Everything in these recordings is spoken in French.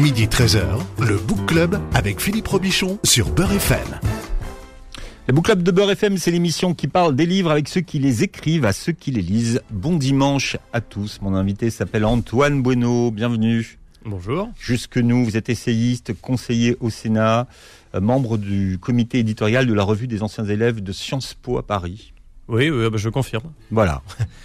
Midi 13h, le Book Club avec Philippe Robichon sur Beurre FM. Le Book Club de Beurre FM, c'est l'émission qui parle des livres avec ceux qui les écrivent, à ceux qui les lisent. Bon dimanche à tous. Mon invité s'appelle Antoine Bueno. Bienvenue. Bonjour. Jusque nous, vous êtes essayiste, conseiller au Sénat, euh, membre du comité éditorial de la revue des anciens élèves de Sciences Po à Paris. Oui, oui bah, je confirme. Voilà.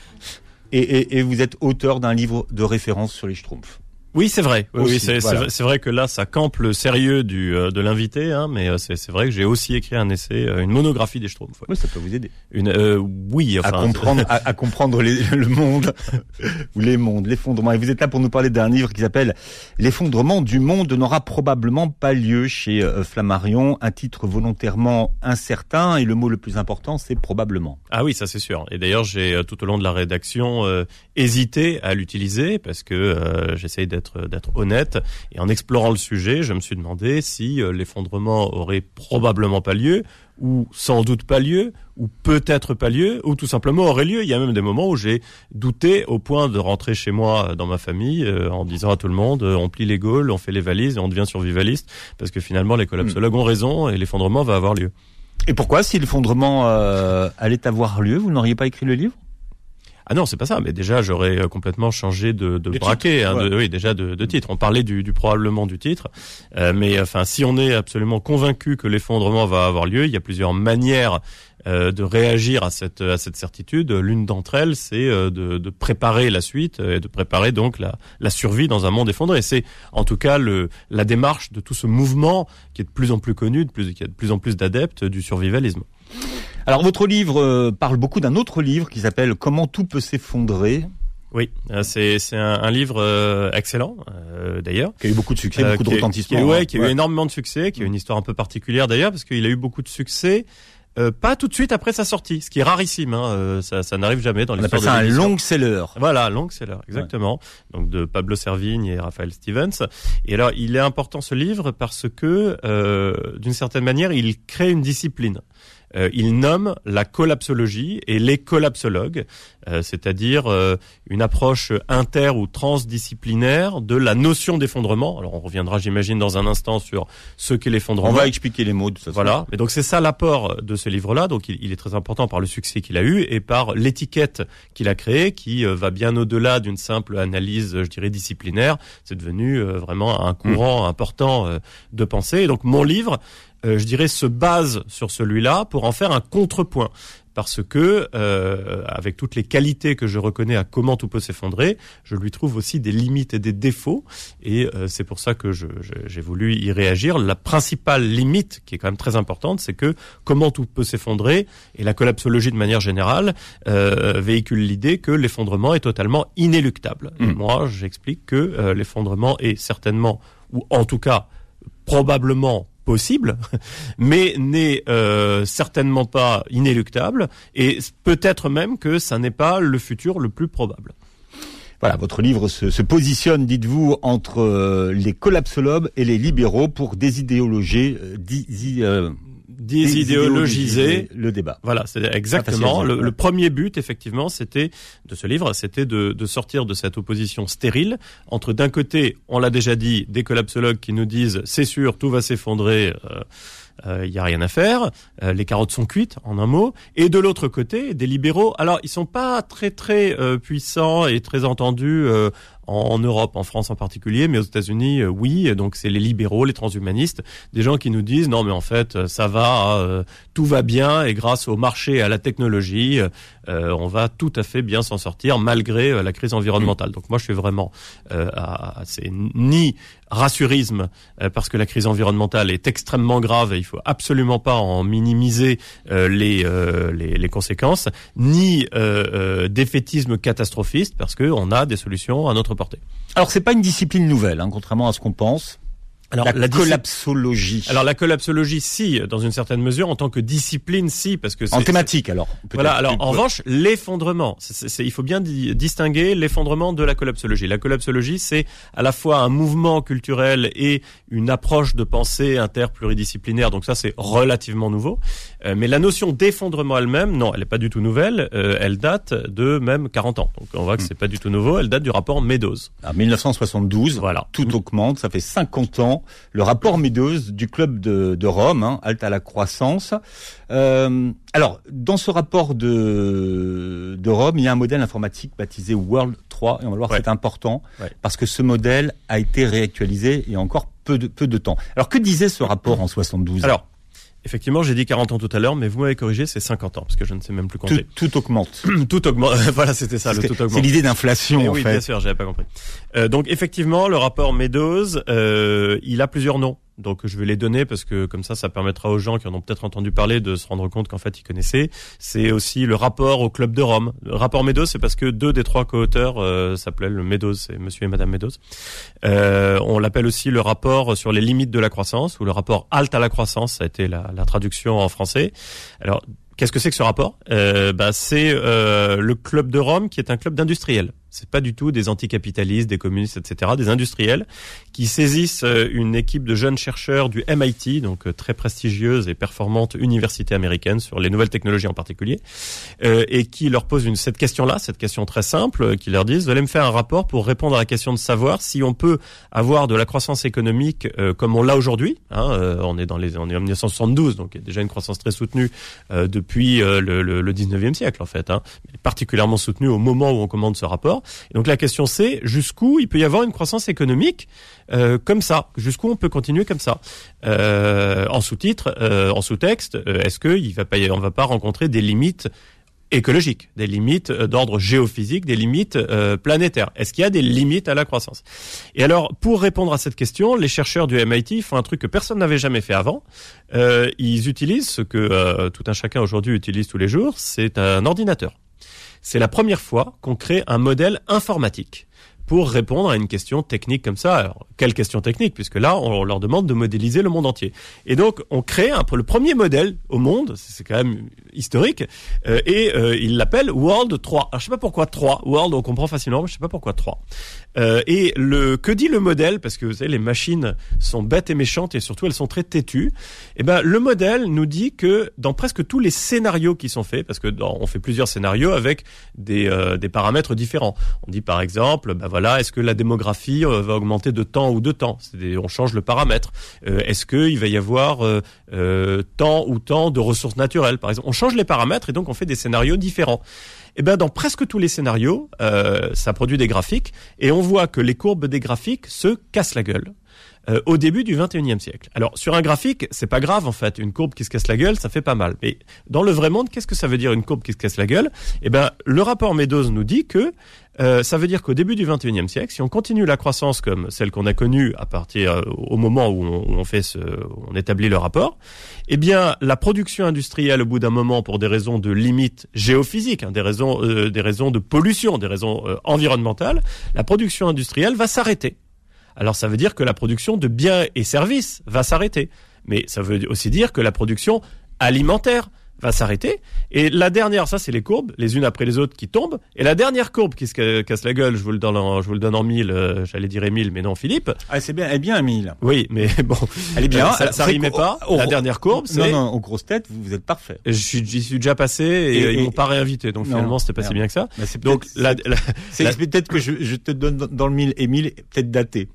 et, et, et vous êtes auteur d'un livre de référence sur les Schtroumpfs. Oui, c'est vrai. Oui, c'est voilà. vrai- que là, ça campe le sérieux du, euh, de l'invité, hein, mais euh, c'est vrai que j'ai aussi écrit un essai, euh, une monographie des Schtroumpfs. ouais. Oui, ça peut vous aider. Une, euh, oui, enfin, à comprendre, à, à comprendre les- le monde ou les mondes, l'effondrement. Et vous êtes là pour nous parler d'un livre qui s'appelle L'effondrement du monde n'aura probablement pas lieu chez Flammarion, un titre volontairement incertain et le mot le plus important c'est probablement. Ah oui, ça c'est sûr. Et d'ailleurs, j'ai tout au long de la rédaction hésité à l'utiliser parce que j'essaye d'être d'être honnête. Et en explorant le sujet, je me suis demandé si euh, l'effondrement aurait probablement pas lieu ou sans doute pas lieu ou peut-être pas lieu ou tout simplement aurait lieu. Il y a même des moments où j'ai douté au point de rentrer chez moi euh, dans ma famille euh, en disant à tout le monde euh, on plie les gaules, on fait les valises et on devient survivaliste parce que finalement les collapsologues ont raison et l'effondrement va avoir lieu. Et pourquoi si l'effondrement euh, allait avoir lieu, vous n'auriez pas écrit le livre? Ah non, c'est pas ça. Mais déjà, j'aurais euh, complètement changé de, de braquet. hein, de- oui, déjà de, de titre. On parlait du, du probablement du titre. Euh, mais enfin, si on est absolument convaincu que l'effondrement va avoir lieu, il y a plusieurs manières euh, de réagir à cette à cette certitude. L'une d'entre elles, c'est euh, de, de préparer la suite euh, et de préparer donc la, la survie dans un monde effondré. C'est en tout cas le la démarche de tout ce mouvement qui est de plus en plus connu, de plus qui a de plus en plus d'adeptes du survivalisme. Alors votre livre euh, parle beaucoup d'un autre livre qui s'appelle Comment tout peut s'effondrer, Oui, euh, c'est c'est un, un livre euh, excellent euh, d'ailleurs. qui a eu beaucoup de succès, beaucoup de retentissement. Qui, a- ouais, hein. qui a eu énormément de succès, qui a une histoire un peu particulière d'ailleurs, parce qu'il a eu beaucoup de succès. euh, pas tout de suite après sa sortie, ce qui est rarissime. Hein, euh, ça, ça n'arrive jamais dans On l'histoire de ça un long seller. Voilà, long seller, exactement. Donc de Pablo Servigne et Raphaël Stevens. Et alors, il est important ce livre parce que, euh, d'une certaine manière, il crée une discipline. Euh, il nomme la collapsologie et les collapsologues, euh, c'est-à-dire euh, une approche inter ou transdisciplinaire de la notion d'effondrement. Alors, on reviendra, j'imagine, dans un instant sur ce qu'est l'effondrement. On va expliquer les mots de toute façon. Voilà. Mais donc c'est ça l'apport de ce livre-là. Donc il, il est très important par le succès qu'il a eu et par l'étiquette qu'il a créée, qui euh, va bien au-delà d'une simple analyse, je dirais disciplinaire. C'est devenu euh, vraiment un courant important euh, de pensée. Et donc mon livre, je dirais, se base sur celui-là pour en faire un contrepoint. Parce que, euh, avec toutes les qualités que je reconnais à comment tout peut s'effondrer, je lui trouve aussi des limites et des défauts. Et euh, c'est pour ça que je- je- j'ai voulu y réagir. La principale limite, qui est quand même très importante, c'est que comment tout peut s'effondrer, et la collapsologie de manière générale euh, véhicule l'idée que l'effondrement est totalement inéluctable. Et Mm. moi, j'explique que euh, l'effondrement est certainement, ou en tout cas probablement possible, mais n'est euh, certainement pas inéluctable, et peut-être même que ça n'est pas le futur le plus probable. Voilà, votre livre se, se positionne, dites-vous, entre euh, les collapsologues et les libéraux pour désidéologer, euh, euh, Désidéologiser le débat. Voilà, c'est exactement le, premier but, effectivement, c'était de ce livre, c'était de, de sortir de cette opposition stérile entre d'un côté, on l'a déjà dit, des collapsologues qui nous disent c'est sûr, tout va s'effondrer. il y a rien à faire, euh, les carottes sont cuites en un mot, et de l'autre côté des libéraux. Alors ils sont pas très très euh, puissants et très entendus euh, en, Europe, en France en particulier, mais aux États-Unis, euh, oui. Donc c'est les libéraux, les transhumanistes, des gens qui nous disent non mais en fait euh, ça va, euh, tout va bien et grâce au marché et à la technologie, on va tout à fait bien s'en sortir malgré euh, la crise environnementale. Donc moi je suis vraiment, euh, à, c'est ni rassurisme euh, parce que la crise environnementale est extrêmement grave et il faut absolument pas en minimiser euh, les, euh, les les conséquences, ni euh, euh, défaitisme catastrophiste parce que on a des solutions à notre portée. Alors c'est pas une discipline nouvelle, hein, contrairement à ce qu'on pense. Alors, la, collapsologie. Alors la collapsologie, si, dans une certaine mesure, en tant que discipline, si, parce que en thématique alors. Voilà. Alors en revanche, l'effondrement, il faut bien distinguer l'effondrement de la collapsologie. La collapsologie, c'est à la fois un mouvement culturel et une approche de pensée interpluridisciplinaire. Donc ça, c'est relativement nouveau. Euh, mais la notion d'effondrement elle-même, non, elle n'est pas du tout nouvelle. Euh, elle date de même 40 ans. Donc on voit que hmm. c'est pas du tout nouveau. Elle date du rapport Meadows. En 1972. Voilà. Tout augmente. Ça fait 50 ans le rapport Meadows du club de, Rome, hein, halte à la croissance. Euh, alors, dans ce rapport de, de Rome, il y a un modèle informatique baptisé World 3, et on va voir c'est important, parce que ce modèle a été réactualisé il y a encore peu de, peu de temps. Alors, que disait ce rapport en 72 Alors, Effectivement, j'ai dit 40 ans tout à l'heure, mais vous m'avez corrigé, c'est 50 ans, parce que je ne sais même plus compter. Tout, augmente. tout augmente. voilà, c'était ça, le tout augmente. C'est l'idée d'inflation, eh en oui, fait. bien sûr, j'avais pas compris. Euh, donc, effectivement, le rapport Meadows, euh, il a plusieurs noms. Donc je vais les donner parce que comme ça, ça permettra aux gens qui en ont peut-être entendu parler de se rendre compte qu'en fait ils connaissaient. C'est aussi le rapport au club de Rome. Le rapport Meadows, c'est parce que deux des trois co-auteurs euh, s'appelaient le Meadows, c'est Monsieur et Madame Meadows. Euh, on l'appelle aussi le rapport sur les limites de la croissance ou le rapport halte à la croissance. Ça a été la, traduction en français. Alors Qu'est-ce que c'est que ce rapport? Euh, bah, C'est euh, le club de Rome qui est un club d'industriels. C'est pas du tout des anticapitalistes, des communistes, etc. Des industriels qui saisissent euh, une équipe de jeunes chercheurs du MIT, donc euh, très prestigieuse et performante université américaine sur les nouvelles technologies en particulier, euh, et qui leur posent une, cette question-là, cette question très simple, qui leur disent vous allez me faire un rapport pour répondre à la question de savoir si on peut avoir de la croissance économique comme on l'a aujourd'hui. Hein, on est dans les, on est en 1972, donc il y a déjà une croissance très soutenue depuis le, le, le, 19e siècle en fait, hein, particulièrement soutenue au moment où on commande ce rapport. Donc la question c'est jusqu'où il peut y avoir une croissance économique euh, comme ça, jusqu'où on peut continuer comme ça? Euh, en sous-titre, euh, en sous-texte, est-ce qu'il va pas, va pas rencontrer des limites écologiques, des limites d'ordre géophysique, des limites planétaires? Est-ce qu'il y a des limites à la croissance? Et alors, pour répondre à cette question, les chercheurs du MIT font un truc que personne n'avait jamais fait avant. ils utilisent ce que tout un chacun aujourd'hui utilise tous les jours, c'est un ordinateur c'est la première fois qu'on crée un modèle informatique pour répondre à une question technique comme ça. Alors, quelle question technique? Puisque là, on leur demande de modéliser le monde entier. Et donc, on crée un le premier modèle au monde, c'est quand même historique, euh, et euh, il l'appelle World 3. Alors, je sais pas pourquoi 3. World, on comprend facilement, mais je sais pas pourquoi 3. Euh, et le que dit le modèle? Parce que vous savez, les machines sont bêtes et méchantes, et surtout, elles sont très têtues. Eh ben, le modèle nous dit que dans presque tous les scénarios qui sont faits, parce que dans, on fait plusieurs scénarios avec des, euh, des paramètres différents. On dit par exemple, ben voilà, est-ce que la démographie va augmenter de temps ou de temps? on change le paramètre. Euh, est-ce qu'il va y avoir euh, euh, tant ou tant de ressources naturelles, par exemple On change les paramètres et donc on fait des scénarios différents. Eh ben dans presque tous les scénarios, ça produit des graphiques et on voit que les courbes des graphiques se cassent la gueule. Euh, au début du 21e siècle. Alors sur un graphique, c'est pas grave en fait, une courbe qui se casse la gueule, ça fait pas mal. Mais dans le vrai monde, qu'est-ce que ça veut dire une courbe qui se casse la gueule? Eh ben le rapport Meadows nous dit que euh, ça veut dire qu'au début du 21e siècle, si on continue la croissance comme celle qu'on a connue à partir euh, au moment où on, fait ce, on établit le rapport, eh bien la production industrielle au bout d'un moment, pour des raisons de limite géophysique, hein, des raisons, des raisons de pollution, des raisons environnementales, la production industrielle va s'arrêter alors ça veut dire que la production de biens et services va s'arrêter. Mais ça veut aussi dire que la production alimentaire va s'arrêter. Et la dernière, ça c'est les courbes, les unes après les autres qui tombent. Et la dernière courbe qui se casse la gueule, je vous le donne en, je vous le donne en mille, euh, j'allais dire Émile, mais non Philippe. Ah c'est bien, elle est bien Émile. Oui, mais bon, elle est bien. ça, ça rimait pas. la dernière courbe, c'est. Non, non, aux grosses têtes, vous, êtes parfait. J'y suis, suis déjà passé et, ils m'ont pas réinvité, donc finalement c'était pas si bien que ça. donc c'est peut-être que je, je, te donne dans le mille Émile, peut-être daté.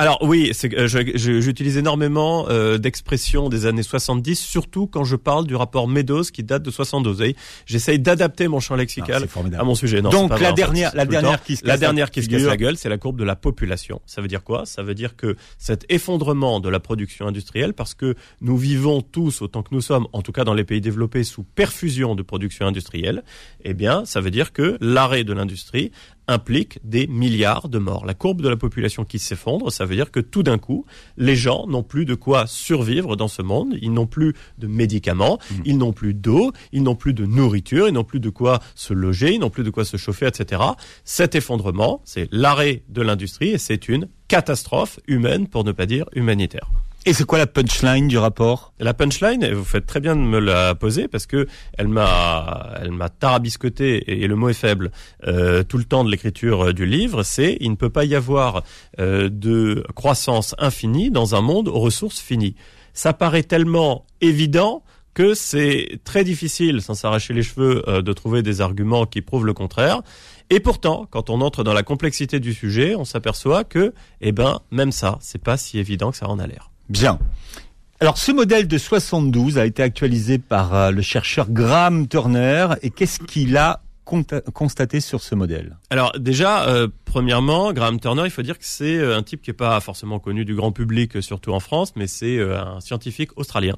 Alors oui, euh, j'utilise énormément euh, d'expressions des années 70, surtout quand je parle du rapport Meadows qui date de 72. J'essaye d'adapter mon champ lexical à mon sujet. Non, Donc la dernière, la dernière qui se la dernière qui se casse la gueule, c'est la courbe de la population. Ça veut dire quoi? Ça veut dire que cet effondrement de la production industrielle, parce que nous vivons tous autant que nous sommes, en tout cas dans les pays développés, sous perfusion de production industrielle, eh bien, ça veut dire que l'arrêt de l'industrie implique des milliards de morts. La courbe de la population qui s'effondre, ça veut dire que tout d'un coup, les gens n'ont plus de quoi survivre dans ce monde, ils n'ont plus de médicaments, mmh. ils n'ont plus d'eau, ils n'ont plus de nourriture, ils n'ont plus de quoi se loger, ils n'ont plus de quoi se chauffer, etc. Cet effondrement, c'est l'arrêt de l'industrie et c'est une catastrophe humaine, pour ne pas dire humanitaire. Et c'est quoi la punchline du rapport? La punchline, vous faites très bien de me la poser parce que elle m'a, elle m'a tarabiscoté et, le mot est faible euh, tout le temps de l'écriture euh, du livre. C'est il ne peut pas y avoir euh, de croissance infinie dans un monde aux ressources finies. Ça paraît tellement évident que c'est très difficile, sans s'arracher les cheveux, de trouver des arguments qui prouvent le contraire. Et pourtant, quand on entre dans la complexité du sujet, on s'aperçoit que, eh ben, même ça, c'est pas si évident que ça en a l'air. Bien. Alors ce modèle de 72 a été actualisé par euh, le chercheur Graham Turner et qu'est-ce qu'il a constaté sur ce modèle? Alors déjà, euh, premièrement, Graham Turner, il faut dire que c'est euh, un type qui n'est pas forcément connu du grand public, surtout en France, mais c'est un scientifique australien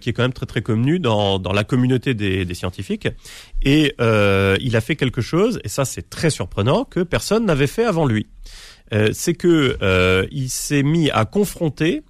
qui est quand même très très connu dans, dans la communauté des, des scientifiques. Et il a fait quelque chose, et ça c'est très surprenant, que personne n'avait fait avant lui. c'est que il s'est mis à confronter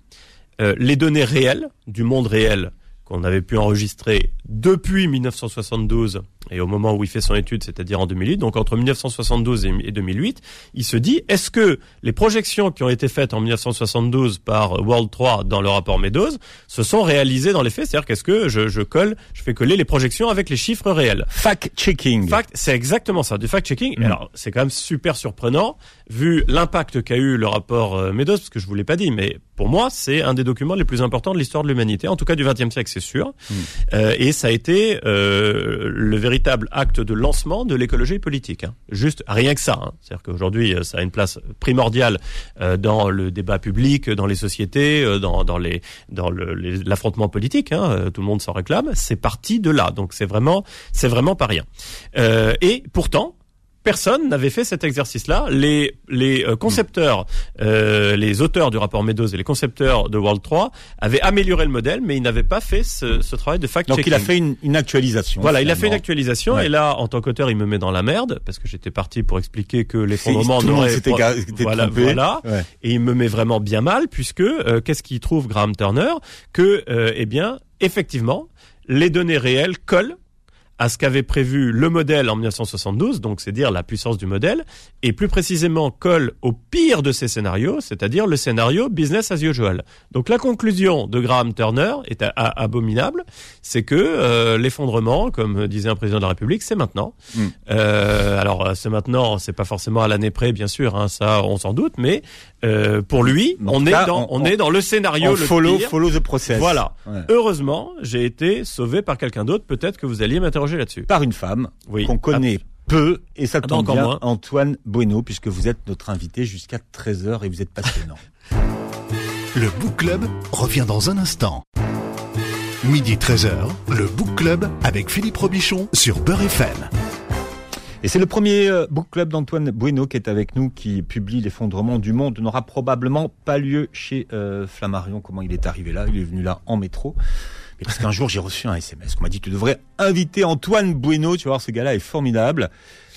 euh, les données réelles du monde réel qu'on avait pu enregistrer depuis 1972 et au moment où il fait son étude, c'est-à-dire en 2008, donc entre 1972 et 2008, il se dit est-ce que les projections qui ont été faites en 1972 par World 3 dans le rapport Meadows se sont réalisées dans les faits? C'est-à-dire qu'est-ce que je, je, colle, je fais coller les projections avec les chiffres réels Fact-checking. Fact, c'est exactement ça, du fact-checking. Mm. Alors c'est quand même super surprenant vu l'impact qu'a eu le rapport euh, Meadows, parce que je vous l'ai pas dit, mais pour moi c'est un des documents les plus importants de l'histoire de l'humanité, en tout cas du XXe siècle, c'est sûr. Mm. Euh, et ça a été euh, le véritable acte de lancement de l'écologie politique. Hein. Juste rien que ça. Hein. C'est-à-dire qu'aujourd'hui, euh, ça a une place primordiale euh, dans le débat public, dans les sociétés, euh, dans, dans les dans l'affrontement politique. Hein. Tout le monde s'en réclame. C'est parti de là. Donc c'est vraiment c'est vraiment pas rien. et pourtant, personne n'avait fait cet exercice-là. Les, les euh, concepteurs, euh, les auteurs du rapport Meadows et les concepteurs de World 3 avaient amélioré le modèle, mais ils n'avaient pas fait ce, ce travail de fact-checking. Donc il a fait une, une actualisation. Voilà, il a fait une actualisation et là, en tant qu'auteur, il me met dans la merde parce que j'étais parti pour expliquer que l'effondrement c'était voilà, voilà. et il me met vraiment bien mal puisque euh, qu'est-ce qu'il trouve Graham Turner? Que eh bien effectivement les données réelles collent à ce qu'avait prévu le modèle en 1972, donc c'est dire la puissance du modèle, et plus précisément colle au pire de ces scénarios, c'est-à-dire le scénario business as usual. Donc la conclusion de Graham Turner est abominable, c'est que euh, l'effondrement, comme disait un président de la République, c'est maintenant. Mm. Euh, alors c'est maintenant, c'est pas forcément à l'année près, bien sûr, hein, ça on s'en doute, mais euh, pour lui, on est dans on, est dans le scénario le follow, pire. Follow the process. Voilà. Heureusement, j'ai été sauvé par quelqu'un d'autre. Peut-être que vous alliez m'interroger là-dessus. Par une femme qu'on connaît peu, et ça ah bah, tombe bien, Antoine Bueno, puisque vous êtes notre invité jusqu'à 13h et vous êtes passionnant. le Book Club revient dans un instant. Midi 13h, le Book Club avec Philippe Robichon sur Beurre FM. Et c'est le premier euh, book club d'Antoine Bueno qui est avec nous, qui publie L'effondrement du monde n'aura probablement pas lieu chez euh, Flammarion. Comment il est arrivé là? Il est venu là en métro parce qu'un jour j'ai reçu un SMS qu'on m'a dit tu devrais inviter Antoine Bueno, tu vas voir ce gars-là est formidable.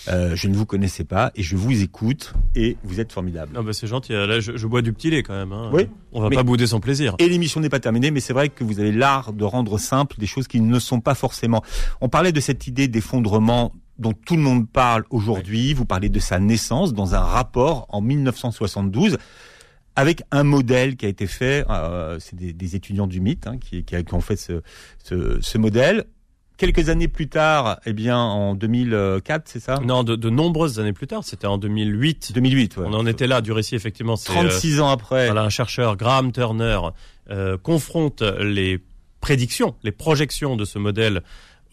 Euh, je ne vous connaissais pas et je vous écoute et vous êtes formidable. Non, bah c'est gentil. Là, je, je, bois du petit lait quand même. Hein. Oui. On va pas bouder son plaisir. Et l'émission n'est pas terminée, mais c'est vrai que vous avez l'art de rendre simple des choses qui ne sont pas forcément. On parlait de cette idée d'effondrement dont tout le monde parle aujourd'hui. Vous parlez de sa naissance dans un rapport en 1972 avec un modèle qui a été fait, euh, c'est des, des, étudiants du MIT hein, qui, qui, ont fait ce, ce, ce, modèle. Quelques années plus tard, eh bien en 2004, c'est ça? Non, de, de, nombreuses années plus tard, c'était en 2008. 2008, ouais. On en était là du récit effectivement. 36 euh, ans après. Voilà, un chercheur, Graham Turner, euh, confronte les prédictions, les projections de ce modèle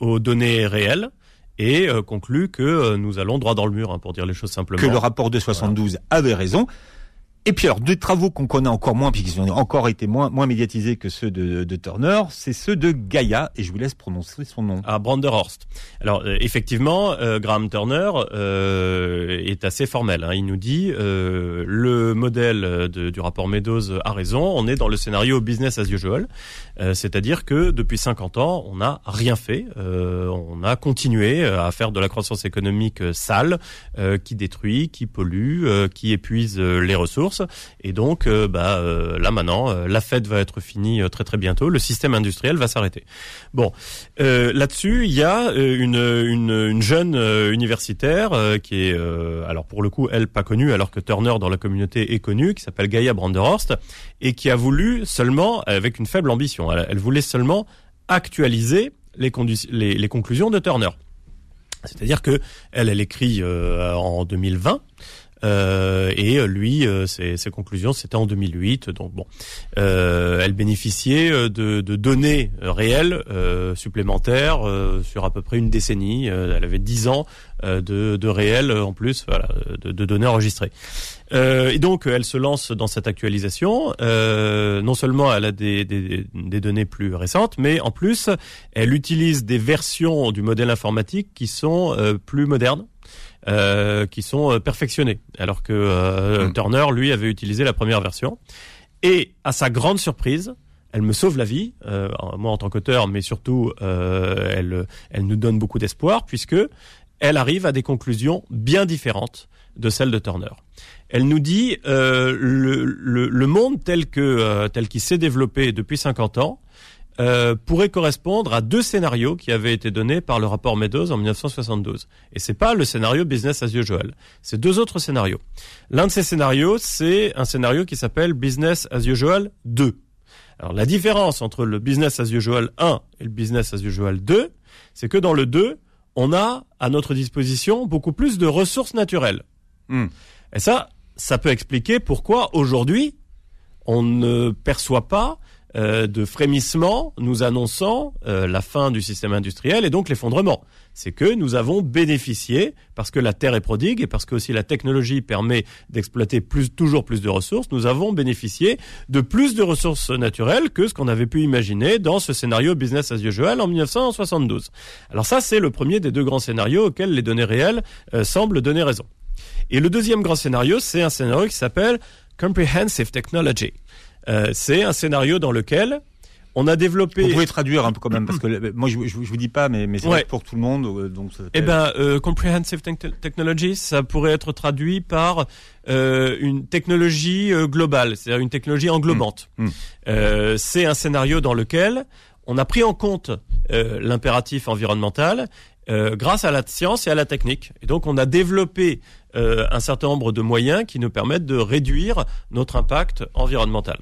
aux données réelles et euh, conclut que euh, nous allons droit dans le mur, hein, pour dire les choses simplement. Que le rapport de 72 avait raison. Et puis alors, deux travaux qu'on connaît encore moins, puis qui ont encore été moins, moins médiatisés que ceux de, de Turner, c'est ceux de Gaia, et je vous laisse prononcer son nom. À Branderhorst. Alors euh, effectivement, euh, Graham Turner euh, est assez formel. Hein. Il nous dit euh, le modèle du rapport Meadows a raison. On est dans le scénario business as usual, c'est-à-dire que depuis 50 ans, on n'a rien fait. on a continué à faire de la croissance économique sale, qui détruit, qui pollue, qui épuise les ressources. Et donc, euh, bah, euh, là maintenant, euh, la fête va être finie très très bientôt. Le système industriel va s'arrêter. Bon, là-dessus, il y a une, une, une jeune universitaire qui est, alors pour le coup, elle pas connue, alors que Turner dans la communauté est connue, qui s'appelle Gaia Branderhorst, et qui a voulu seulement, avec une faible ambition, elle, voulait seulement actualiser les, conclusions de Turner. C'est-à-dire que elle, elle écrit en 2020 euh, et euh, lui, euh, ses, ses, conclusions, c'était en 2008. Donc bon, euh, elle bénéficiait de, de données réelles supplémentaires sur à peu près une décennie. elle avait 10 ans de, de réels en plus, voilà, de, de données enregistrées. et donc, elle se lance dans cette actualisation. non seulement elle a des, des, des, données plus récentes, mais en plus, elle utilise des versions du modèle informatique qui sont plus modernes euh, qui sont euh, perfectionnés, alors que euh, hmm. Turner, lui, avait utilisé la première version. Et à sa grande surprise, elle me sauve la vie, moi en tant qu'auteur, mais surtout, elle, elle nous donne beaucoup d'espoir, puisque elle arrive à des conclusions bien différentes de celles de Turner. Elle nous dit le, le, le, monde tel que tel qu'il s'est développé depuis 50 ans euh, pourrait correspondre à deux scénarios qui avaient été donnés par le rapport Meadows en 1972. Et c'est pas le scénario business as usual. C'est deux autres scénarios. L'un de ces scénarios, c'est un scénario qui s'appelle business as usual 2. Alors la différence entre le business as usual 1 et le business as usual 2, c'est que dans le 2, on a à notre disposition beaucoup plus de ressources naturelles. Hmm. Et ça, ça peut expliquer pourquoi aujourd'hui on ne perçoit pas euh, de frémissement nous annonçant euh, la fin du système industriel et donc l'effondrement. C'est que nous avons bénéficié, parce que la terre est prodigue et parce que aussi la technologie permet d'exploiter plus, toujours plus de ressources, nous avons bénéficié de plus de ressources naturelles que ce qu'on avait pu imaginer dans ce scénario business as usual en 1972. Alors ça, c'est le premier des deux grands scénarios auxquels les données réelles euh, semblent donner raison. Et le deuxième grand scénario, c'est un scénario qui s'appelle Comprehensive Technology. Euh, c'est un scénario dans lequel on a développé. Vous pouvez traduire un peu quand même parce que moi je, je, vous dis pas, mais, mais c'est pour tout le monde. Euh, donc. Eh ben, euh, comprehensive technology, ça pourrait être traduit par euh, une technologie euh, globale, c'est-à-dire une technologie englobante. Mm. Mm. c'est un scénario dans lequel on a pris en compte l'impératif environnemental grâce à la science et à la technique. Et donc on a développé euh, un certain nombre de moyens qui nous permettent de réduire notre impact environnemental.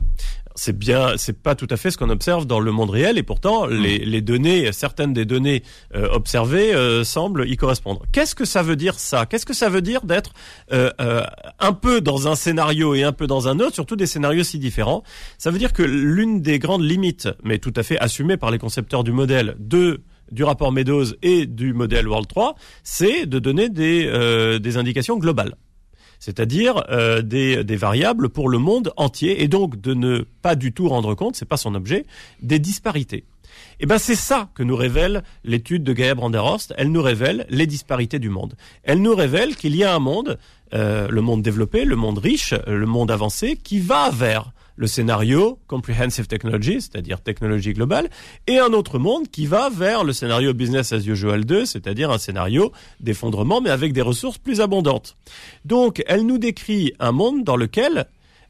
C'est bien, c'est pas tout à fait ce qu'on observe dans le monde réel, et pourtant hmm. les, les données, certaines des données euh, observées euh, semblent y correspondre. Qu'est-ce que ça veut dire ça? Qu'est-ce que ça veut dire d'être un peu dans un scénario et un peu dans un autre, surtout des scénarios si différents? Ça veut dire que l'une des grandes limites, mais tout à fait assumée par les concepteurs du modèle, de du rapport Meadows et du modèle World 3, c'est de donner des, euh, indications globales c'est-à-dire euh, des, des, variables pour le monde entier, et donc de ne pas du tout rendre compte, c'est pas son objet, des disparités. Et eh ben c'est ça que nous révèle l'étude de Gaia Branderhorst. Elle nous révèle les disparités du monde. Elle nous révèle qu'il y a un monde, euh, le monde développé, le monde riche, le monde avancé, qui va vers le scénario Comprehensive Technology, c'est-à-dire technologie globale, et un autre monde qui va vers le scénario Business as usual 2, c'est-à-dire un scénario d'effondrement, mais avec des ressources plus abondantes. Donc, elle nous décrit un monde dans lequel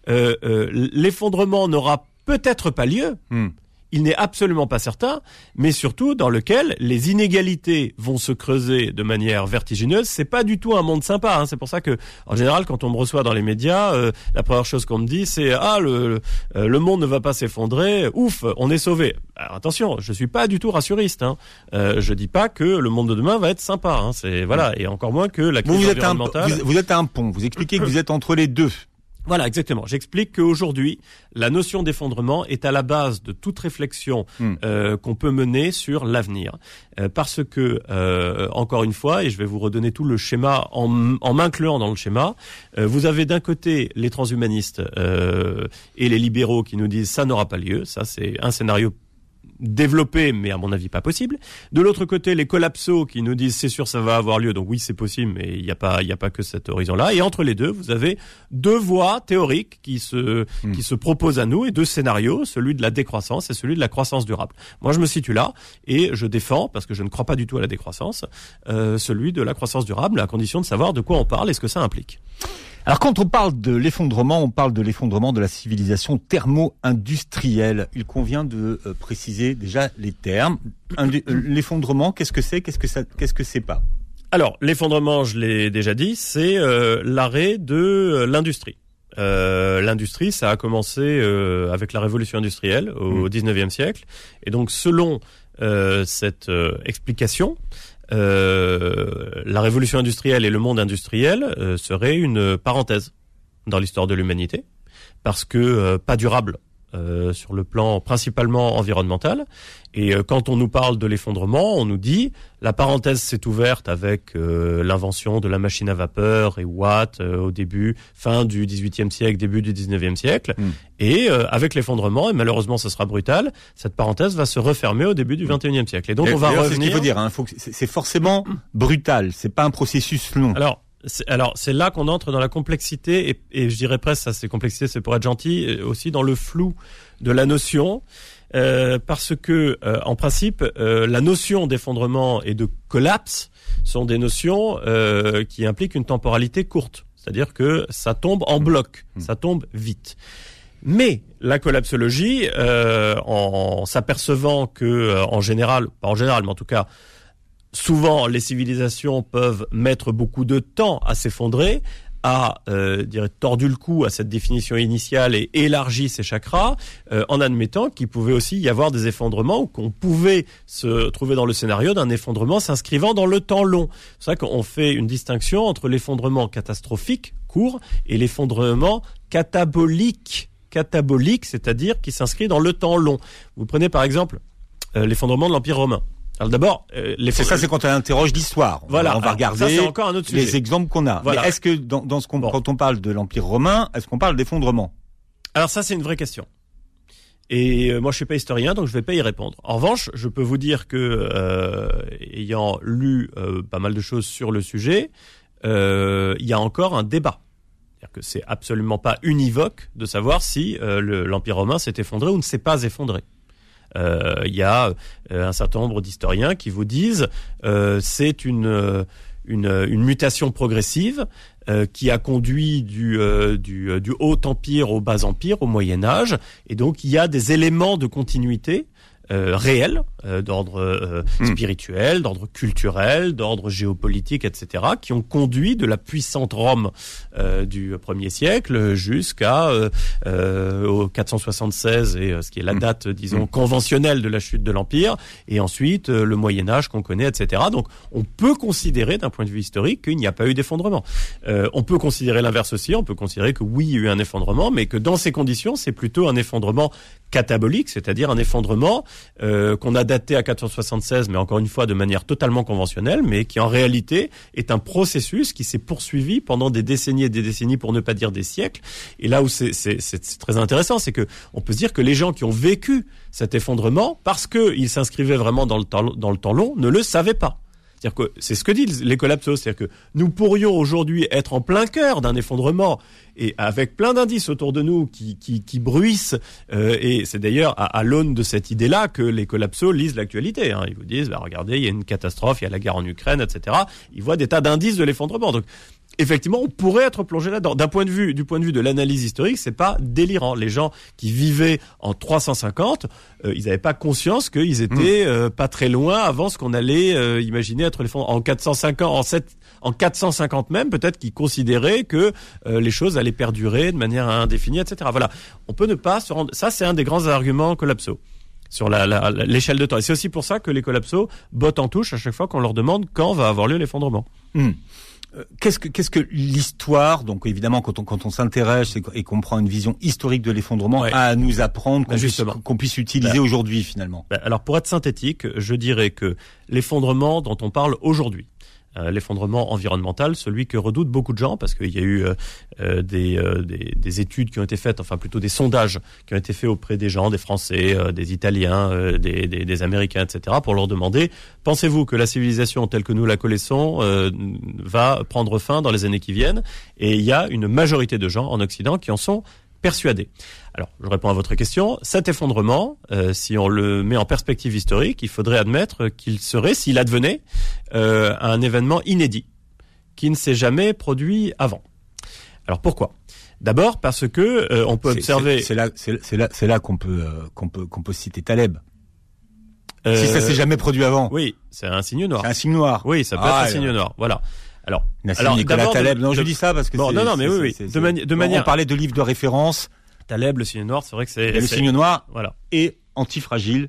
euh, euh, l'effondrement n'aura peut-être pas lieu, hmm il n'est absolument pas certain, mais surtout dans lequel les inégalités vont se creuser de manière vertigineuse. C'est pas du tout un monde sympa. Hein. C'est pour ça que, en général, quand on me reçoit dans les médias, euh, la première chose qu'on me dit, c'est ah le, euh, le monde ne va pas s'effondrer, ouf, on est sauvé. Alors attention, je suis pas du tout rassuriste. Hein. Euh, je dis pas que le monde de demain va être sympa. Hein. C'est voilà, et encore moins que la crise vous, environnementale. Êtes un, vous, vous êtes un pont. Vous expliquez que vous êtes entre les deux. Voilà, exactement. J'explique qu'aujourd'hui, la notion d'effondrement est à la base de toute réflexion Hmm. euh, qu'on peut mener sur l'avenir. Euh, parce que, euh, encore une fois, et je vais vous redonner tout le schéma en, en m'incluant dans le schéma, euh, vous avez d'un côté les transhumanistes euh, et les libéraux qui nous disent ça n'aura pas lieu. Ça, c'est un scénario développé, mais à mon avis pas possible. De l'autre côté, les collapsos qui nous disent c'est sûr ça va avoir lieu, donc oui c'est possible, mais il n'y a pas il a pas que cet horizon-là. Et entre les deux, vous avez deux voies théoriques qui se Hmm. qui se proposent à nous et deux scénarios, celui de la décroissance et celui de la croissance durable. Moi je me situe là et je défends parce que je ne crois pas du tout à la décroissance, euh, celui de la croissance durable à condition de savoir de quoi on parle et ce que ça implique. Alors quand on parle de l'effondrement, on parle de l'effondrement de la civilisation thermo-industrielle. Il convient de euh, préciser déjà les termes. Euh, L'effondrement, qu'est-ce que c'est? Qu'est-ce que ça Qu'est-ce que c'est pas? Alors, l'effondrement, je l'ai déjà dit, c'est euh, l'arrêt de l'industrie. Euh, l'industrie, ça a commencé euh, avec la révolution industrielle au 19e siècle. Et donc, selon euh, cette explication, euh, la révolution industrielle et le monde industriel euh, seraient une parenthèse dans l'histoire de l'humanité, parce que euh, pas durable euh, sur le plan principalement environnemental. Et euh, quand on nous parle de l'effondrement, on nous dit la parenthèse s'est ouverte avec euh, l'invention de la machine à vapeur et Watt euh, au début, fin du XVIIIe siècle, début du XIXe siècle. Mm. Et euh, avec l'effondrement, et malheureusement ce sera brutal, cette parenthèse va se refermer au début du XXIe siècle. Et donc Et on va d'ailleurs, C'est ce qu'il revenir. faut dire. Hein. C'est forcément brutal. C'est pas un processus long. Alors, alors c'est là qu'on entre dans la complexité et, et je dirais presque ça, c'est complexité, c'est pour être gentil, et aussi dans le flou de la notion, euh, parce que euh, en principe, euh, la notion d'effondrement et de collapse sont des notions euh, qui impliquent une temporalité courte, c'est-à-dire que ça tombe en bloc, ça tombe vite. Mais la collapsologie, euh, en s'apercevant que, euh, en général, pas en général, mais en tout cas, souvent les civilisations peuvent mettre beaucoup de temps à s'effondrer, a euh, tordu le cou à cette définition initiale et élargi ses chakras, euh, en admettant qu'il pouvait aussi y avoir des effondrements ou qu'on pouvait se trouver dans le scénario d'un effondrement s'inscrivant dans le temps long. C'est ça qu'on fait une distinction entre l'effondrement catastrophique, court, et l'effondrement catabolique, catabolique, c'est-à-dire qui s'inscrit dans le temps long. Vous prenez par exemple euh, l'effondrement de l'Empire romain. Alors d'abord, euh, ça, c'est quand on interroge l'histoire. Voilà. On va regarder ça, encore un autre sujet. les exemples qu'on a. Voilà. Mais est-ce que dans, dans ce qu'on, Bon. quand on parle de l'Empire romain, est-ce qu'on parle d'effondrement? Alors ça, c'est une vraie question. Et euh, moi, je suis pas historien, donc je vais pas y répondre. En revanche, je peux vous dire que, euh, ayant lu euh, pas mal de choses sur le sujet, euh, il y a encore un débat. C'est-à-dire que c'est absolument pas univoque de savoir si euh, le- l'Empire romain s'est effondré ou ne s'est pas effondré. Euh, Il y a euh, un certain nombre d'historiens qui vous disent euh, c'est une, une mutation progressive qui a conduit du, du haut empire au bas empire, au Moyen Âge, et donc il y a des éléments de continuité euh, réels, euh, d'ordre euh, Hmm. spirituel, d'ordre culturel, d'ordre géopolitique, etc., qui ont conduit de la puissante Rome euh, du premier siècle jusqu'à euh, euh, au 476 et ce qui est la Hmm. date, disons, conventionnelle de la chute de l'empire, et ensuite euh, le Moyen Âge qu'on connaît, etc. Donc on peut considérer d'un point de vue historique qu'il n'y a pas eu d'effondrement. Euh, on peut considérer l'inverse aussi, on peut considérer que oui, il y a eu un effondrement, mais que dans ces conditions, c'est plutôt un effondrement catabolique, c'est-à-dire un effondrement euh, qu'on a daté à 476, mais encore une fois de manière totalement conventionnelle, mais qui en réalité est un processus qui s'est poursuivi pendant des décennies et des décennies, pour ne pas dire des siècles. Et là où c'est très intéressant, c'est que on peut se dire que les gens qui ont vécu cet effondrement, parce qu'ils s'inscrivaient vraiment dans le temps, dans le temps long, ne le savaient pas. C'est ce que disent les collapsos, c'est-à-dire que nous pourrions aujourd'hui être en plein cœur d'un effondrement et avec plein d'indices autour de nous qui, qui, qui bruissent. euh, et c'est d'ailleurs à, à l'aune de cette idée-là que les collapsos lisent l'actualité. Hein. Ils vous disent, bah, regardez, il y a une catastrophe, il y a la guerre en Ukraine, etc. Ils voient des tas d'indices de l'effondrement. Donc effectivement, on pourrait être plongé là-dedans. D'un point de vue, du point de vue de l'analyse historique, c'est pas délirant. Les gens qui vivaient en 350, euh, ils n'avaient pas conscience qu'ils étaient euh, pas très loin avant ce qu'on allait euh, imaginer être les fonds en 450, en 7, en 450 même, peut-être qu'ils considéraient que euh, les choses allaient perdurer de manière indéfinie, etc. Voilà. On peut ne pas se rendre. Ça, c'est un des grands arguments collapso sur la- la- la- l'échelle de temps. Et c'est aussi pour ça que les collapsos bottent en touche à chaque fois qu'on leur demande quand va avoir lieu l'effondrement. Hmm. Qu'est-ce que qu'est-ce que l'histoire Donc évidemment, quand on quand on s'intéresse et, qu'on prend une vision historique de l'effondrement, a à nous apprendre qu'on puisse, qu'on puisse utiliser bah, aujourd'hui finalement. Bah, alors pour être synthétique, je dirais que l'effondrement dont on parle aujourd'hui, euh, l'effondrement environnemental, celui que redoutent beaucoup de gens, parce qu'il y a eu euh, euh, des, des, études qui ont été faites, enfin plutôt des sondages qui ont été faits auprès des gens, des Français, des Italiens, des, des, Américains, etc., pour leur demander, pensez-vous que la civilisation telle que nous la connaissons va prendre fin dans les années qui viennent? Et il y a une majorité de gens en Occident qui en sont persuadés. Alors, je réponds à votre question. Cet effondrement, euh, si on le met en perspective historique, il faudrait admettre qu'il serait, s'il advenait, euh, un événement inédit, qui ne s'est jamais produit avant. Alors pourquoi? D'abord parce que euh, on peut observer. C'est là, c'est là, c'est là qu'on peut qu'on peut qu'on peut citer Taleb. si ça s'est jamais produit avant. Oui, c'est un signe noir. Un signe noir. Oui, ça peut être un ah, signe noir. Voilà. Alors, alors Nicolas Taleb. Non, je dis ça parce que bon, non, non, mais oui, oui. De, de manière. On parlait de livres de référence. Taleb, le signe noir, c'est vrai que c'est. Le signe noir voilà. et antifragile.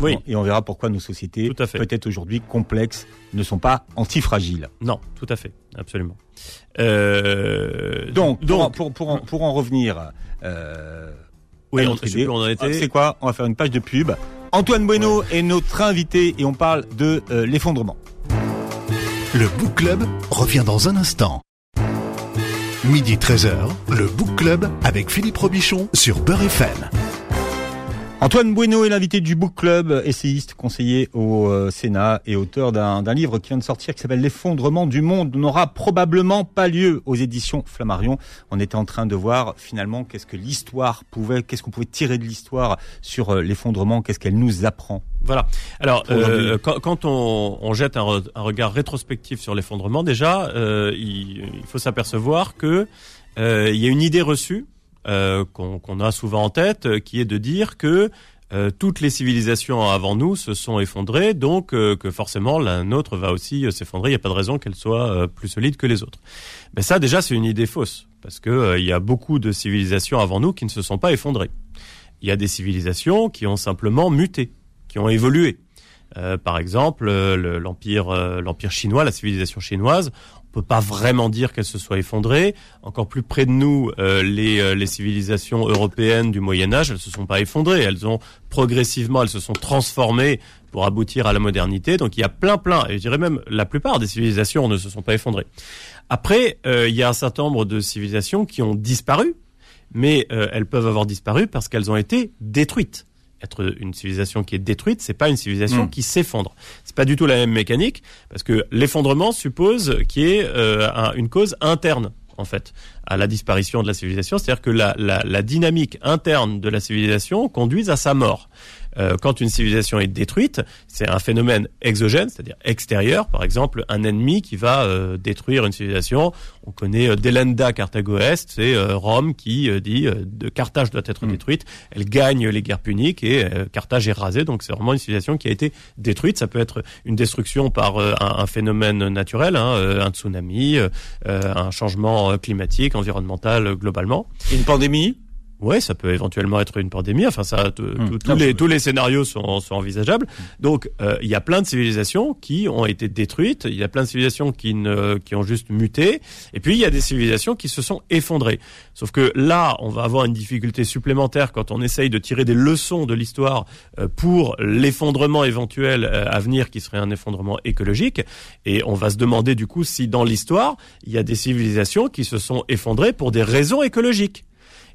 Oui. Et on verra pourquoi nos sociétés, peut-être aujourd'hui complexes, ne sont pas antifragiles. Non, tout à fait, absolument. Euh... Donc, donc pour, pour, en, pour en revenir. Euh, oui, on, on a été. Ah, c'est quoi? On va faire une page de pub. Antoine Bueno est notre invité et on parle de euh, l'effondrement. Le Book Club revient dans un instant. Midi 13h, le Book Club avec Philippe Robichon sur Beurre FM. Antoine Bueno est l'invité du Book Club, essayiste, conseiller au euh, Sénat et auteur d'un livre qui vient de sortir qui s'appelle L'effondrement du monde n'aura probablement pas lieu aux éditions Flammarion. On était en train de voir finalement qu'est-ce que l'histoire pouvait, qu'est-ce qu'on pouvait tirer de l'histoire sur euh, l'effondrement, qu'est-ce qu'elle nous apprend. Voilà. Alors, euh, quand, on, jette un, regard rétrospectif sur l'effondrement, déjà, il, faut s'apercevoir que il y a une idée reçue euh, qu'on a souvent en tête, euh, qui est de dire que euh, toutes les civilisations avant nous se sont effondrées, donc que forcément la nôtre va aussi s'effondrer. Il n'y a pas de raison qu'elle soit plus solide que les autres. Mais ça, déjà, c'est une idée fausse, parce que il y a beaucoup de civilisations avant nous qui ne se sont pas effondrées. Il y a des civilisations qui ont simplement muté, qui ont évolué. par exemple, l'empire l'empire chinois, la civilisation chinoise, on peut pas vraiment dire qu'elle se soit effondrée. Encore plus près de nous, euh, les, euh, les, civilisations européennes du Moyen Âge, elles se sont pas effondrées. Elles ont progressivement, elles se sont transformées pour aboutir à la modernité. Donc il y a plein, plein, et je dirais même la plupart des civilisations ne se sont pas effondrées. Après, euh, il y a un certain nombre de civilisations qui ont disparu, mais elles peuvent avoir disparu parce qu'elles ont été détruites être une civilisation qui est détruite, c'est pas une civilisation mm. qui s'effondre. C'est pas du tout la même mécanique parce que l'effondrement suppose qu'il y ait euh, une cause interne en fait à la disparition de la civilisation, c'est-à-dire que la, la, la, dynamique interne de la civilisation conduise à sa mort. Euh, quand une civilisation est détruite, c'est un phénomène exogène, c'est-à-dire extérieur. Par exemple, un ennemi qui va euh, détruire une civilisation. On connaît euh, Delenda Carthago Est, c'est euh, Rome qui dit de Carthage doit être mm. détruite. Elle gagne les guerres puniques et Carthage est rasée. Donc c'est vraiment une civilisation qui a été détruite. Ça peut être une destruction par un, un, phénomène naturel, hein, un tsunami, un changement climatique, environnemental globalement. Une pandémie? Ouais, ça peut éventuellement être une pandémie. Enfin, ça, hum. tous les tous les scénarios sont, sont envisageables. Donc, euh, il y a plein de civilisations qui ont été détruites. Il y a plein de civilisations qui ne qui ont juste muté. Et puis, il y a des civilisations qui se sont effondrées. Sauf que là, on va avoir une difficulté supplémentaire quand on essaye de tirer des leçons de l'histoire euh, pour l'effondrement éventuel euh, à venir, qui serait un effondrement écologique. Et on va se demander du coup si dans l'histoire, il y a des civilisations qui se sont effondrées pour des raisons écologiques.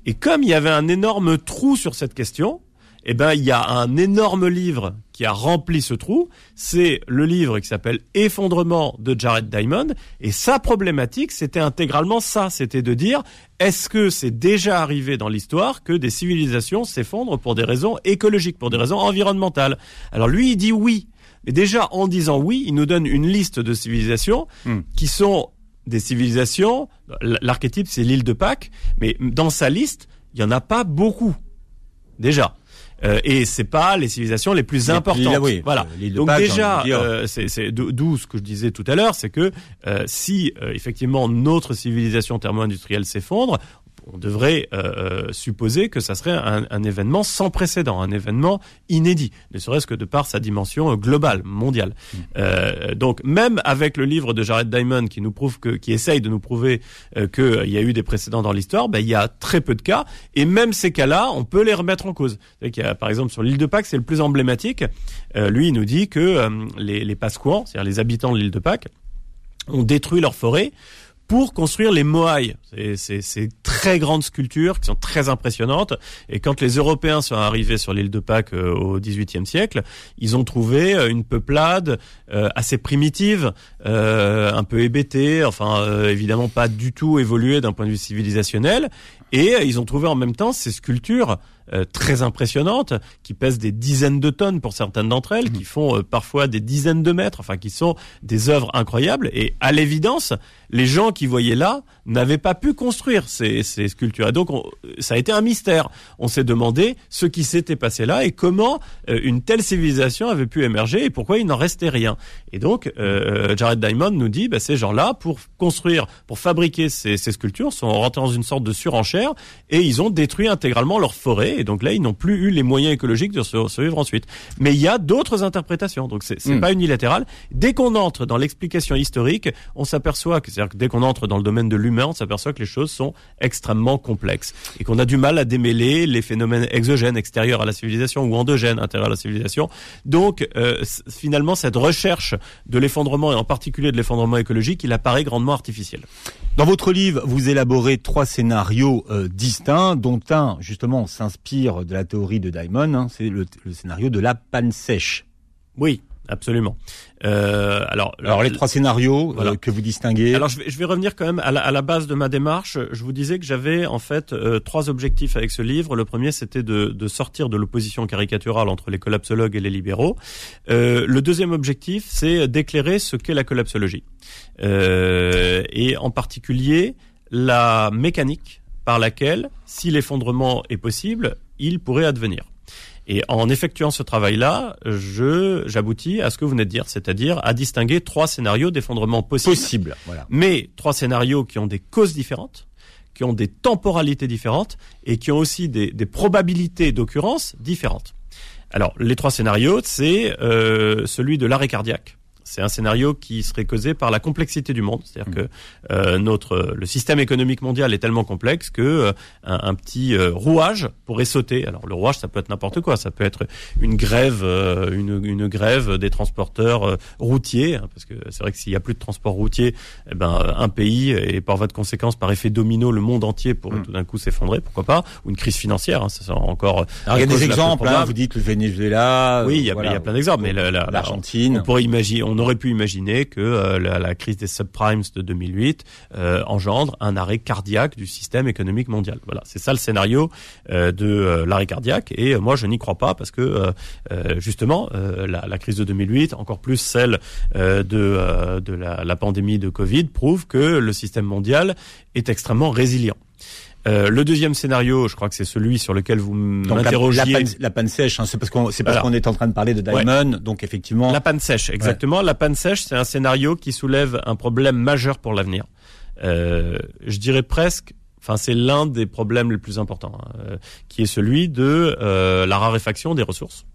Et comme il y avait un énorme trou sur cette question, eh ben, il y a un énorme livre qui a rempli ce trou. C'est le livre qui s'appelle Effondrement de Jared Diamond. Et sa problématique, c'était intégralement ça. C'était de dire, est-ce que c'est déjà arrivé dans l'histoire que des civilisations s'effondrent pour des raisons écologiques, pour des raisons environnementales? Alors lui, il dit oui. Mais déjà, en disant oui, il nous donne une liste de civilisations hmm. qui sont des civilisations. L'archétype, c'est l'île de Pâques, mais dans sa liste, il y en a pas beaucoup déjà. Euh, et c'est pas les civilisations les plus importantes. voilà. Euh, Donc déjà, euh, c'est d'où ce que je disais tout à l'heure, c'est que euh, si effectivement notre civilisation thermo-industrielle s'effondre, on devrait euh, supposer que ça serait un, un, événement sans précédent, un événement inédit, ne serait-ce que de par sa dimension globale, mondiale. Mm. Euh, donc même avec le livre de Jared Diamond qui nous prouve que, qui essaye de nous prouver euh, qu'il y a eu des précédents dans l'histoire, ben, il y a très peu de cas, et même ces cas-là, on peut les remettre en cause. Il y a, par exemple sur l'île de Pâques, c'est le plus emblématique. Euh, lui, il nous dit que euh, les, les Pasquans, c'est-à-dire les habitants de l'île de Pâques, ont détruit leur forêt pour construire les Moai. C'est ces très grandes sculptures qui sont très impressionnantes. Et quand les Européens sont arrivés sur l'île de Pâques euh, au XVIIIe siècle, ils ont trouvé euh, une peuplade euh, assez primitive, un peu hébétée, enfin évidemment pas du tout évoluée d'un point de vue civilisationnel. Et ils ont trouvé en même temps ces sculptures euh, très impressionnantes, qui pèsent des dizaines de tonnes pour certaines d'entre elles, qui font euh, parfois des dizaines de mètres, enfin qui sont des œuvres incroyables. Et à l'évidence, les gens qui voyaient là n'avaient pas pu construire ces, ces sculptures. Et donc ça a été un mystère. On s'est demandé ce qui s'était passé là et comment euh, une telle civilisation avait pu émerger et pourquoi il n'en restait rien. Et donc Jared Diamond nous dit, bah, ces gens-là, pour construire, pour fabriquer ces, ces sculptures, sont rentrés dans une sorte de surenchère et ils ont détruit intégralement leur forêt et donc là, ils n'ont plus eu les moyens écologiques de survivre ensuite. Mais il y a d'autres interprétations, donc c'est hmm. pas unilatéral. Dès qu'on entre dans l'explication historique, on s'aperçoit que, c'est-à-dire que dès qu'on entre dans le domaine de l'humain, on s'aperçoit que les choses sont extrêmement complexes et qu'on a du mal à démêler les phénomènes exogènes extérieurs à la civilisation ou endogènes intérieurs à la civilisation. Donc euh, finalement, cette recherche de l'effondrement et en particulier de l'effondrement écologique, il apparaît grandement artificiel. Dans votre livre, vous élaborez trois scénarios euh, distincts, dont un justement s'inspire de la théorie de Diamond. Hein, c'est le, scénario de la panne sèche. Oui, absolument. Euh, alors, alors les trois scénarios euh, que vous distinguez. Alors je vais, je vais revenir quand même à la, à la, base de ma démarche. Je vous disais que j'avais en fait euh, trois objectifs avec ce livre. Le premier, c'était de, de, sortir de l'opposition caricaturale entre les collapsologues et les libéraux. Le deuxième objectif, c'est d'éclairer ce qu'est la collapsologie et en particulier la mécanique par laquelle, si l'effondrement est possible, il pourrait advenir. Et en effectuant ce travail-là, je j'aboutis à ce que vous venez de dire, c'est-à-dire à distinguer trois scénarios d'effondrement possibles. Possible, voilà. Mais trois scénarios qui ont des causes différentes, qui ont des temporalités différentes et qui ont aussi des, des probabilités d'occurrence différentes. Alors, les trois scénarios, c'est euh, celui de l'arrêt cardiaque, c'est un scénario qui serait causé par la complexité du monde, c'est-à-dire que euh, notre le système économique mondial est tellement complexe que euh, un, petit euh, rouage pourrait sauter. Alors le rouage, ça peut être n'importe quoi, ça peut être une grève, une, une, grève des transporteurs routiers, hein, parce que c'est vrai que s'il y a plus de transport routier, eh ben un pays et par voie de conséquence, par effet domino, le monde entier pourrait mm. tout d'un coup s'effondrer, pourquoi pas, ou une crise financière, hein, ça sera encore. Alors, il y a des exemples, hein, vous dites le Venezuela. Oui, il y a, il y a plein d'exemples, mais l'Argentine. on pourrait imaginer, on on aurait pu imaginer que euh, la, crise des subprimes de 2008 euh, engendre un arrêt cardiaque du système économique mondial. Voilà, c'est ça le scénario euh, de l'arrêt cardiaque. Et moi, je n'y crois pas parce que justement, la, crise de 2008, encore plus celle de, de la, la pandémie de Covid, prouve que le système mondial est extrêmement résilient. Euh, le deuxième scénario, je crois que c'est celui sur lequel vous m'interrogiez. La, panne sèche, hein, c'est parce qu'on c'est parce qu'on est en train de parler de Diamond, donc effectivement. La panne sèche, exactement. La panne sèche, c'est un scénario qui soulève un problème majeur pour l'avenir. Euh, je dirais presque Enfin, c'est l'un des problèmes les plus importants, hein, euh, qui est celui de euh, la raréfaction des ressources.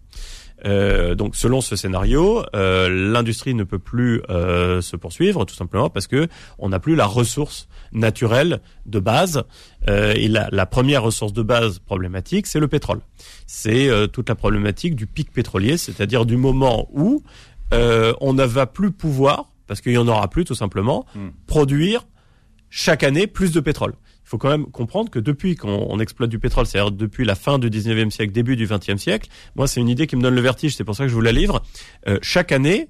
Euh, donc, selon ce scénario, euh, l'industrie ne peut plus euh, se poursuivre, tout simplement parce que on n'a plus la ressource naturelle de base. et la, la, première ressource de base problématique, c'est le pétrole. C'est toute la problématique du pic pétrolier, c'est-à-dire du moment où on ne va plus pouvoir, parce qu'il y en aura plus tout simplement, hmm. produire chaque année plus de pétrole faut quand même comprendre que depuis qu'on exploite du pétrole, c'est-à-dire depuis la fin du 19e siècle, début du 20e siècle, moi c'est une idée qui me donne le vertige, c'est pour ça que je vous la livre. Euh, chaque année,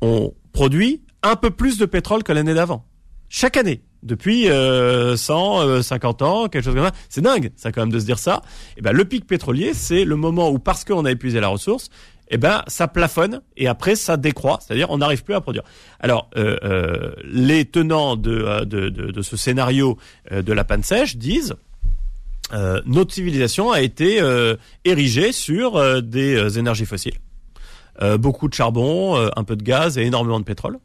on produit un peu plus de pétrole que l'année d'avant. Chaque année. Depuis euh, 150 euh, ans, quelque chose comme ça. C'est dingue, ça quand même de se dire ça. Et eh ben le pic pétrolier, c'est le moment où parce qu'on a épuisé la ressource, eh ben ça plafonne et après ça décroît, c'est-à-dire on n'arrive plus à produire. Alors euh, euh, les tenants de, euh, de, de, de, ce scénario de la panne sèche disent notre civilisation a été érigée sur des énergies fossiles, beaucoup de charbon, un peu de gaz et énormément de pétrole.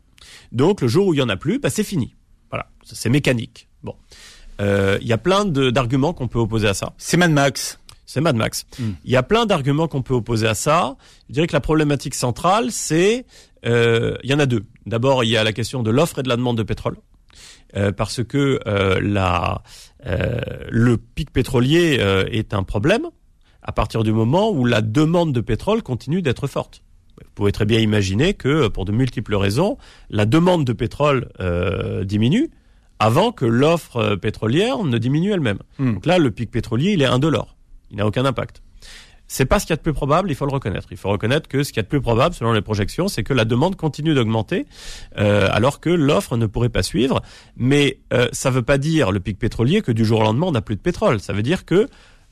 Donc le jour où il y en a plus, bah, c'est fini. Voilà, c'est mécanique. Bon. Euh, Il y a plein d'arguments qu'on peut opposer à ça. C'est Mad Max. C'est Mad Max. Mm. Il y a plein d'arguments qu'on peut opposer à ça. Je dirais que la problématique centrale, c'est, euh, il y en a deux. D'abord, il y a la question de l'offre et de la demande de pétrole, Euh, parce que euh, la, euh, le pic pétrolier euh, est un problème à partir du moment où la demande de pétrole continue d'être forte. Vous pouvez très bien imaginer que, pour de multiples raisons, la demande de pétrole euh, diminue avant que l'offre pétrolière ne diminue elle-même. Hmm. Donc là, le pic pétrolier, il est indolore. Il n'a aucun impact. C'est pas ce qu'il y a de plus probable, il faut le reconnaître. Il faut reconnaître que ce qu'il y a de plus probable, selon les projections, c'est que la demande continue d'augmenter, euh, alors que l'offre ne pourrait pas suivre. Mais euh, ça veut pas dire le pic pétrolier que du jour au lendemain on n'a plus de pétrole. Ça veut dire que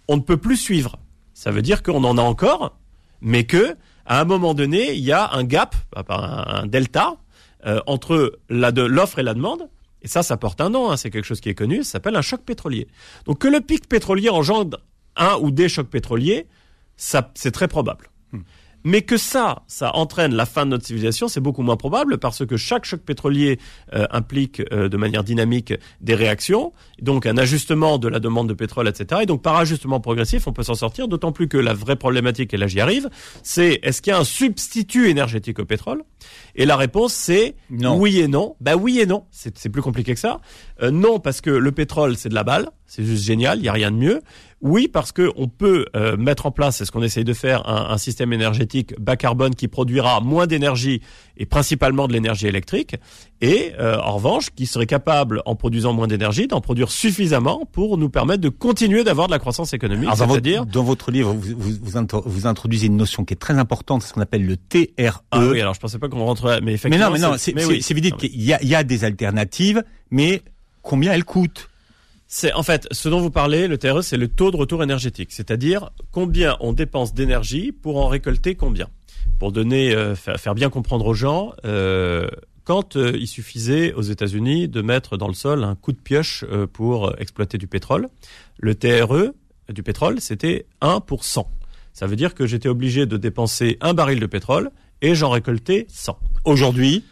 on ne peut plus suivre. Ça veut dire qu'on en a encore, mais que à un moment donné, il y a un gap, un, delta euh, entre l'offre et la demande. Et ça, ça porte un nom. hein, c'est quelque chose qui est connu. Ça s'appelle un choc pétrolier. Donc que le pic pétrolier engendre un ou des chocs pétroliers, ça, c'est très probable. Mais que ça, ça entraîne la fin de notre civilisation, c'est beaucoup moins probable parce que chaque choc pétrolier euh, implique euh, de manière dynamique des réactions, donc un ajustement de la demande de pétrole, etc. Et donc par ajustement progressif, on peut s'en sortir, d'autant plus que la vraie problématique, et là j'y arrive, c'est est-ce qu'il y a un substitut énergétique au pétrole? Et la réponse c'est Non. oui et non. Bah oui et non, c'est c'est plus compliqué que ça. Euh, non parce que le pétrole c'est de la balle, c'est juste génial, il y a rien de mieux. Oui, parce que on peut euh, mettre en place, c'est ce qu'on essaye de faire, un, un système énergétique bas carbone qui produira moins d'énergie et principalement de l'énergie électrique, et euh, en revanche, qui serait capable, en produisant moins d'énergie, d'en produire suffisamment pour nous permettre de continuer d'avoir de la croissance économique, dans, votre, c'est-à-dire dans votre livre, vous, vous, vous, intro- vous introduisez une notion qui est très importante, ce qu'on appelle le TRE. ah oui, alors je pensais pas qu'on rentrerait, mais mais effectivement, non, mais non, mais oui. c'est Non, mais- qu'il y a, il y a des alternatives, mais combien elles coûtent? C'est en fait ce dont vous parlez, le TRE, c'est le taux de retour énergétique, c'est-à-dire combien on dépense d'énergie pour en récolter combien. Pour donner, euh, faire, bien comprendre aux gens, euh, quand euh, il suffisait aux États-Unis de mettre dans le sol un coup de pioche pour exploiter du pétrole, le TRE du pétrole, c'était 1 pour 100. Ça veut dire que j'étais obligé de dépenser un baril de pétrole et j'en récoltais 100. aujourd'hui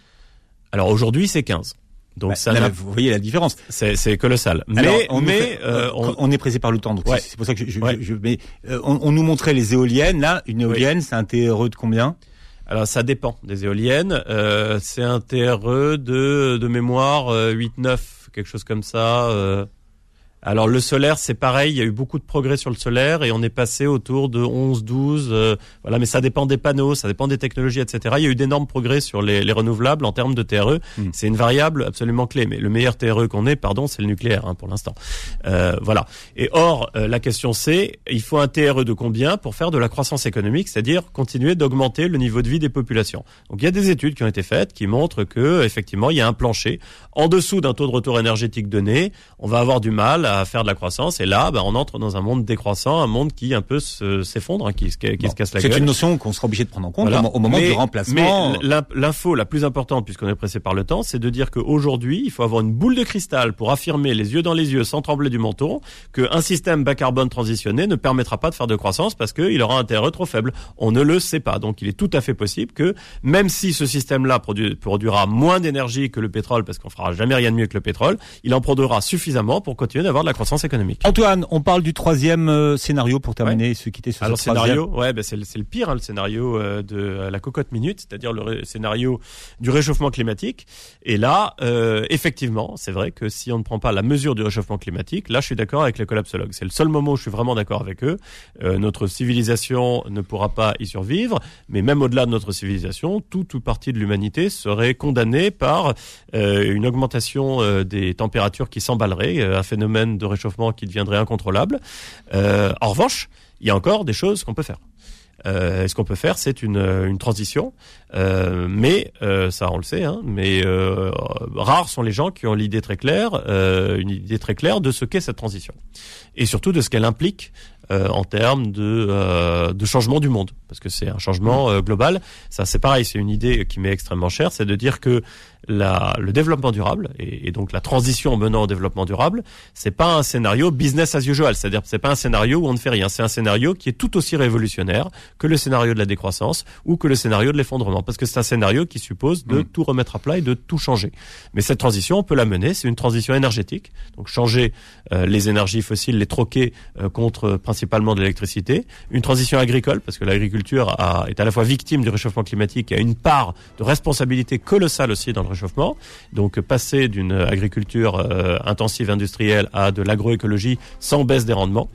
Alors aujourd'hui, c'est 15. Donc Bah, ça là, Vous voyez la différence. c'est c'est colossal. Mais, Alors, on, mais euh, on, on, est pressé par le temps, donc Ouais. c'est pour ça que je, je, Ouais. je- mais, euh, on, on nous montrait les éoliennes. Là, une éolienne, c'est un TRE de combien? Alors ça dépend des éoliennes. Euh, c'est un TRE de, de mémoire euh, 8-9, quelque chose comme ça. Alors le solaire, c'est pareil, il y a eu beaucoup de progrès sur le solaire et on est passé autour de 11-12. euh, voilà, mais ça dépend des panneaux, ça dépend des technologies, etc. Il y a eu d'énormes progrès sur les, les renouvelables en termes de TRE. Mm. C'est une variable absolument clé. Mais le meilleur TRE qu'on ait, pardon, c'est le nucléaire hein, pour l'instant. Euh, voilà. Et or, euh, la question c'est, il faut un TRE de combien pour faire de la croissance économique, c'est-à-dire continuer d'augmenter le niveau de vie des populations. Donc il y a des études qui ont été faites qui montrent que effectivement il y a un plancher en dessous d'un taux de retour énergétique donné, on va avoir du mal à faire de la croissance. Et là, ben, on entre dans un monde décroissant, un monde qui un peu se- s'effondre, hein, qui, se- qui Bon, se casse la C'est gueule. une notion qu'on sera obligé de prendre en compte Voilà. au, mo- au moment Mais- du remplacement. Mais l'in- l'info la plus importante, puisqu'on est pressé par le temps, c'est de dire qu'aujourd'hui, il faut avoir une boule de cristal pour affirmer les yeux dans les yeux, sans trembler du menton, qu'un système bas carbone transitionné ne permettra pas de faire de croissance parce qu'il aura un TRE trop faible. On ne le sait pas. Donc il est tout à fait possible que, même si ce système-là produ- produira moins d'énergie que le pétrole, parce qu'on fera jamais rien de mieux que le pétrole, il en produira suffisamment pour continuer d'avoir de la croissance économique. Antoine, on parle du troisième euh, scénario pour terminer, se quitter sur Alors ce troisième. scénario, ouais, ben c'est le, pire, hein, le scénario euh, de euh, la cocotte minute, c'est-à-dire le scénario du réchauffement climatique. Et là, euh, effectivement, c'est vrai que si on ne prend pas la mesure du réchauffement climatique, là, je suis d'accord avec les collapsologues. C'est le seul moment où je suis vraiment d'accord avec eux. Euh, notre civilisation ne pourra pas y survivre, mais même au-delà de notre civilisation, toute ou partie de l'humanité serait condamnée par euh, une augmentation des températures qui s'emballerait, un phénomène de réchauffement qui deviendrait incontrôlable. Euh, en revanche, il y a encore des choses qu'on peut faire. Euh, ce qu'on peut faire, c'est une, une transition, euh, mais euh, ça on le sait, hein, mais rares sont les gens qui ont l'idée très claire, une idée très claire de ce qu'est cette transition, et surtout de ce qu'elle implique en termes de, de changement du monde, parce que c'est un changement global. Ça, c'est pareil, c'est une idée qui m'est extrêmement chère, c'est de dire que la, le développement durable et, donc la transition menant au développement durable, c'est pas un scénario business as usual, c'est-à-dire c'est pas un scénario où on ne fait rien, c'est un scénario qui est tout aussi révolutionnaire que le scénario de la décroissance ou que le scénario de l'effondrement, parce que c'est un scénario qui suppose de mm. tout remettre à plat et de tout changer. Mais cette transition, on peut la mener, c'est une transition énergétique, donc changer euh, les énergies fossiles, les troquer euh, contre principalement de l'électricité, une transition agricole, parce que l'agriculture est à la fois victime du réchauffement climatique et a une part de responsabilité colossale aussi dans le réchauffement. Donc passer d'une agriculture euh, intensive industrielle à de l'agroécologie sans baisse des rendements.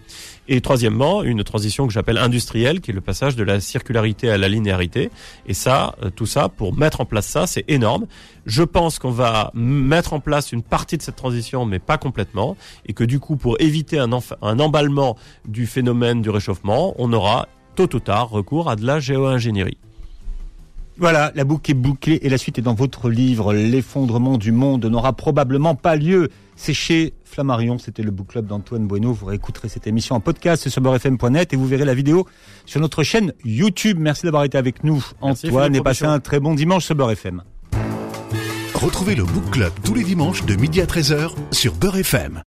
Et troisièmement, une transition que j'appelle industrielle, qui est le passage de la circularité à la linéarité. Et ça, euh, tout ça, pour mettre en place ça, c'est énorme. Je pense qu'on va mettre en place une partie de cette transition, mais pas complètement. Et que du coup, pour éviter un, un emballement du phénomène du réchauffement, on aura tôt ou tard recours à de la géo-ingénierie. Voilà, la boucle est bouclée et la suite est dans votre livre. L'effondrement du monde n'aura probablement pas lieu. C'est chez Flammarion, c'était le book club d'Antoine Bueno. Vous réécouterez cette émission en podcast sur beurrefm.net et vous verrez la vidéo sur notre chaîne YouTube. Merci d'avoir été avec nous, Antoine, et passez un très bon dimanche sur Beurre FM. Retrouvez le book club tous les dimanches de midi à 13h sur Beurre FM.